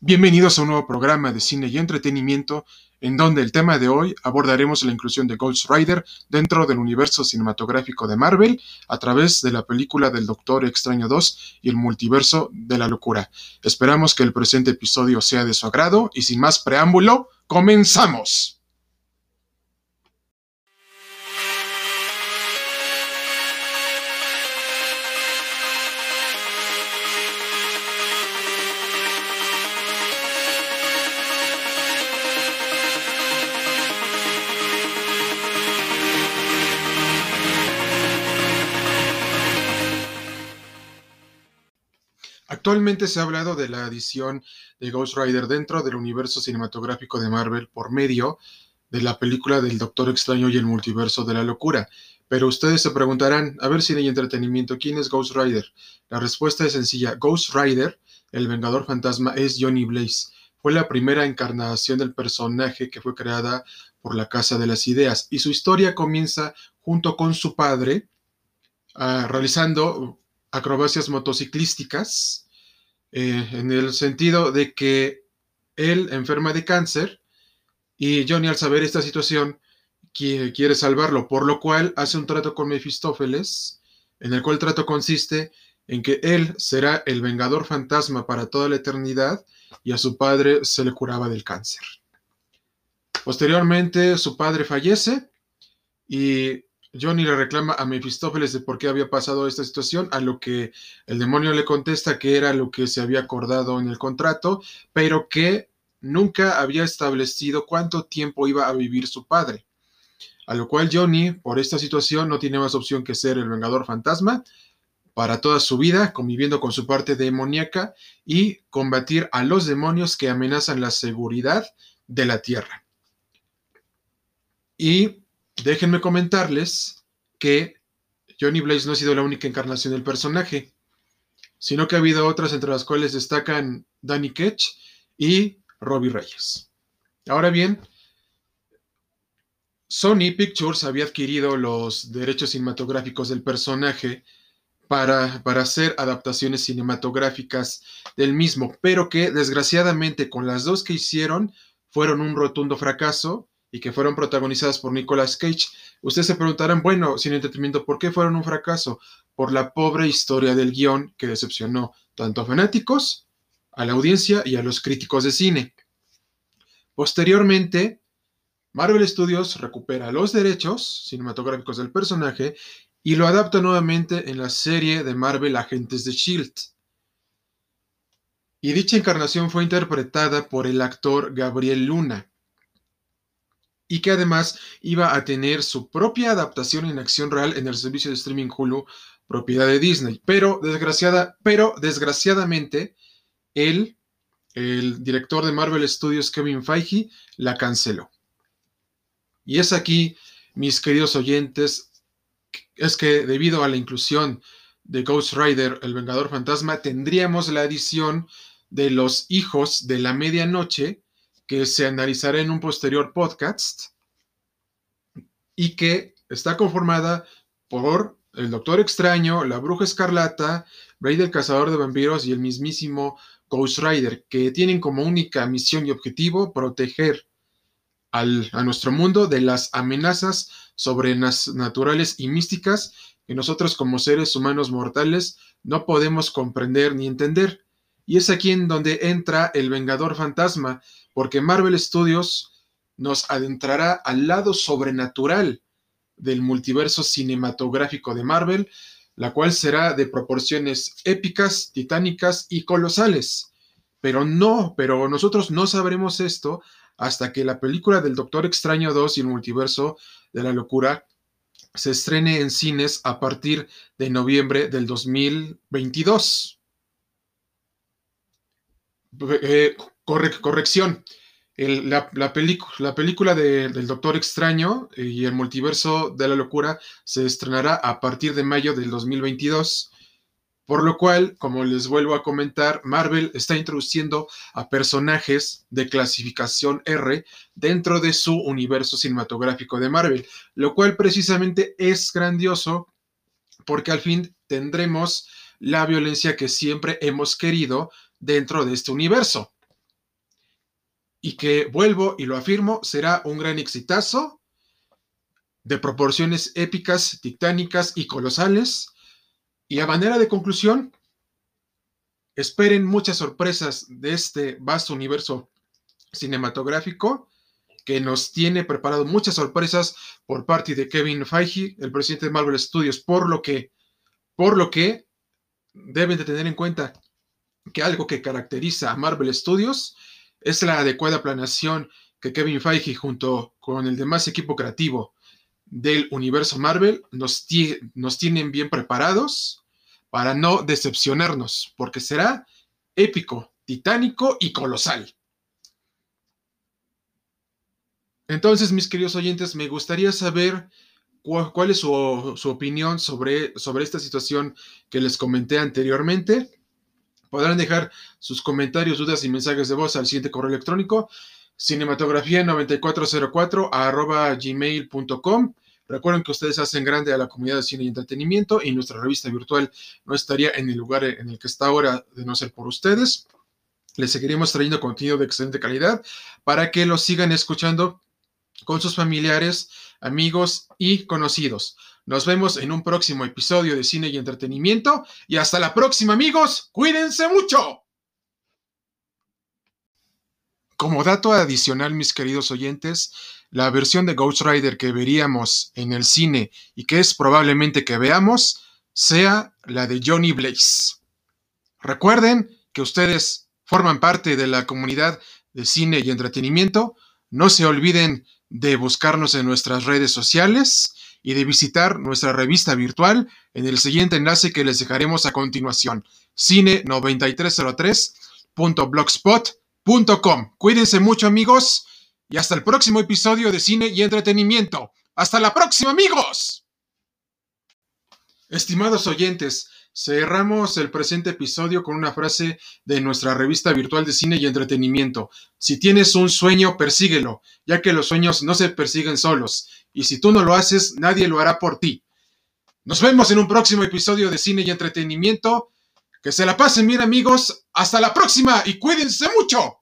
Bienvenidos a un nuevo programa de cine y entretenimiento en donde el tema de hoy abordaremos la inclusión de Ghost Rider dentro del universo cinematográfico de Marvel a través de la película del Doctor Extraño 2 y el multiverso de la locura. Esperamos que el presente episodio sea de su agrado y sin más preámbulo, comenzamos. Actualmente se ha hablado de la adición de Ghost Rider dentro del universo cinematográfico de Marvel por medio de la película del Doctor Extraño y el multiverso de la locura. Pero ustedes se preguntarán, a ver si hay entretenimiento, ¿quién es Ghost Rider? La respuesta es sencilla. Ghost Rider, el Vengador Fantasma, es Johnny Blaze. Fue la primera encarnación del personaje que fue creada por la Casa de las Ideas y su historia comienza junto con su padre ah, realizando acrobacias motociclísticas eh, en el sentido de que él enferma de cáncer y Johnny al saber esta situación quiere salvarlo, por lo cual hace un trato con Mefistófeles, en el cual el trato consiste en que él será el vengador fantasma para toda la eternidad y a su padre se le curaba del cáncer. Posteriormente su padre fallece y Johnny le reclama a Mefistófeles de por qué había pasado esta situación, a lo que el demonio le contesta que era lo que se había acordado en el contrato, pero que nunca había establecido cuánto tiempo iba a vivir su padre. A lo cual Johnny, por esta situación, no tiene más opción que ser el Vengador Fantasma para toda su vida, conviviendo con su parte demoníaca y combatir a los demonios que amenazan la seguridad de la Tierra. Y déjenme comentarles que Johnny Blaze no ha sido la única encarnación del personaje, sino que ha habido otras entre las cuales destacan Danny Ketch y Robbie Reyes. Ahora bien, Sony Pictures había adquirido los derechos cinematográficos del personaje para, para, hacer adaptaciones cinematográficas del mismo, pero que desgraciadamente con las dos que hicieron fueron un rotundo fracaso y que fueron protagonizadas por Nicolas Cage. Ustedes se preguntarán, bueno, sin entretenimiento, ¿por qué fueron un fracaso? Por la pobre historia del guion que decepcionó tanto a fanáticos, a la audiencia y a los críticos de cine. Posteriormente, Marvel Studios recupera los derechos cinematográficos del personaje y lo adapta nuevamente en la serie de Marvel Agentes de Shield. Y dicha encarnación fue interpretada por el actor Gabriel Luna y que además iba a tener su propia adaptación en acción real en el servicio de streaming Hulu propiedad de Disney. Pero, desgraciada, pero desgraciadamente, él, el director de Marvel Studios, Kevin Feige, la canceló. Y es aquí, mis queridos oyentes, es que debido a la inclusión de Ghost Rider, el Vengador Fantasma, tendríamos la edición de los hijos de la medianoche, que se analizará en un posterior podcast y que está conformada por el Doctor Extraño, la Bruja Escarlata, Rey del Cazador de Vampiros y el mismísimo Ghost Rider, que tienen como única misión y objetivo proteger al, a nuestro mundo de las amenazas sobrenaturales y místicas que nosotros como seres humanos mortales no podemos comprender ni entender. Y es aquí en donde entra el Vengador Fantasma, porque Marvel Studios nos adentrará al lado sobrenatural del multiverso cinematográfico de Marvel, la cual será de proporciones épicas, titánicas y colosales. Pero no, pero nosotros no sabremos esto hasta que la película del Doctor Extraño 2 y el multiverso de la locura se estrene en cines a partir de noviembre del 2022. Eh, corrección. la, la, la, película del Doctor Extraño eh, y el multiverso de la locura se estrenará a partir de mayo del 2022. Por lo cual, como les vuelvo a comentar, Marvel está introduciendo a personajes de clasificación R dentro de su universo cinematográfico de Marvel, lo cual precisamente es grandioso porque al fin tendremos la violencia que siempre hemos querido dentro de este universo. y que, vuelvo y lo afirmo, será un gran exitazo de proporciones épicas, titánicas y colosales. Y a manera de conclusión, esperen muchas sorpresas de este vasto universo cinematográfico que nos tiene preparado muchas sorpresas por parte de Kevin Feige, el presidente de Marvel Studios, por lo que, por lo que deben de tener en cuenta que algo que caracteriza a Marvel Studios es la adecuada planeación que Kevin Feige junto con el demás equipo creativo del universo Marvel nos, tienen bien preparados para no decepcionarnos, porque será épico, titánico y colosal. Entonces, mis queridos oyentes, me gustaría saber cuál, es su, opinión sobre, sobre esta situación que les comenté anteriormente. Podrán dejar sus comentarios, dudas y mensajes de voz al siguiente correo electrónico cinematografía9404 arroba gmail.com. Recuerden que ustedes hacen grande a la comunidad de cine y entretenimiento y nuestra revista virtual no estaría en el lugar en el que está ahora de no ser por ustedes. Les seguiremos trayendo contenido de excelente calidad para que lo sigan escuchando con sus familiares, amigos y conocidos. Nos vemos en un próximo episodio de Cine y Entretenimiento y hasta la próxima amigos. Cuídense mucho. Como dato adicional, mis queridos oyentes, la versión de Ghost Rider que veríamos en el cine y que es probablemente que veamos sea la de Johnny Blaze. Recuerden que ustedes forman parte de la comunidad de cine y entretenimiento. No se olviden de buscarnos en nuestras redes sociales y de visitar nuestra revista virtual en el siguiente enlace que les dejaremos a continuación, cine9303.blogspot.com Cuídense mucho amigos y hasta el próximo episodio de Cine y Entretenimiento. Hasta la próxima amigos. Estimados oyentes, cerramos el presente episodio con una frase de nuestra revista virtual de cine y entretenimiento. Si tienes un sueño, persíguelo, ya que los sueños no se persiguen solos, y si tú no lo haces, nadie lo hará por ti. Nos vemos en un próximo episodio de cine y entretenimiento. Que se la pasen bien amigos. Hasta la próxima y cuídense mucho.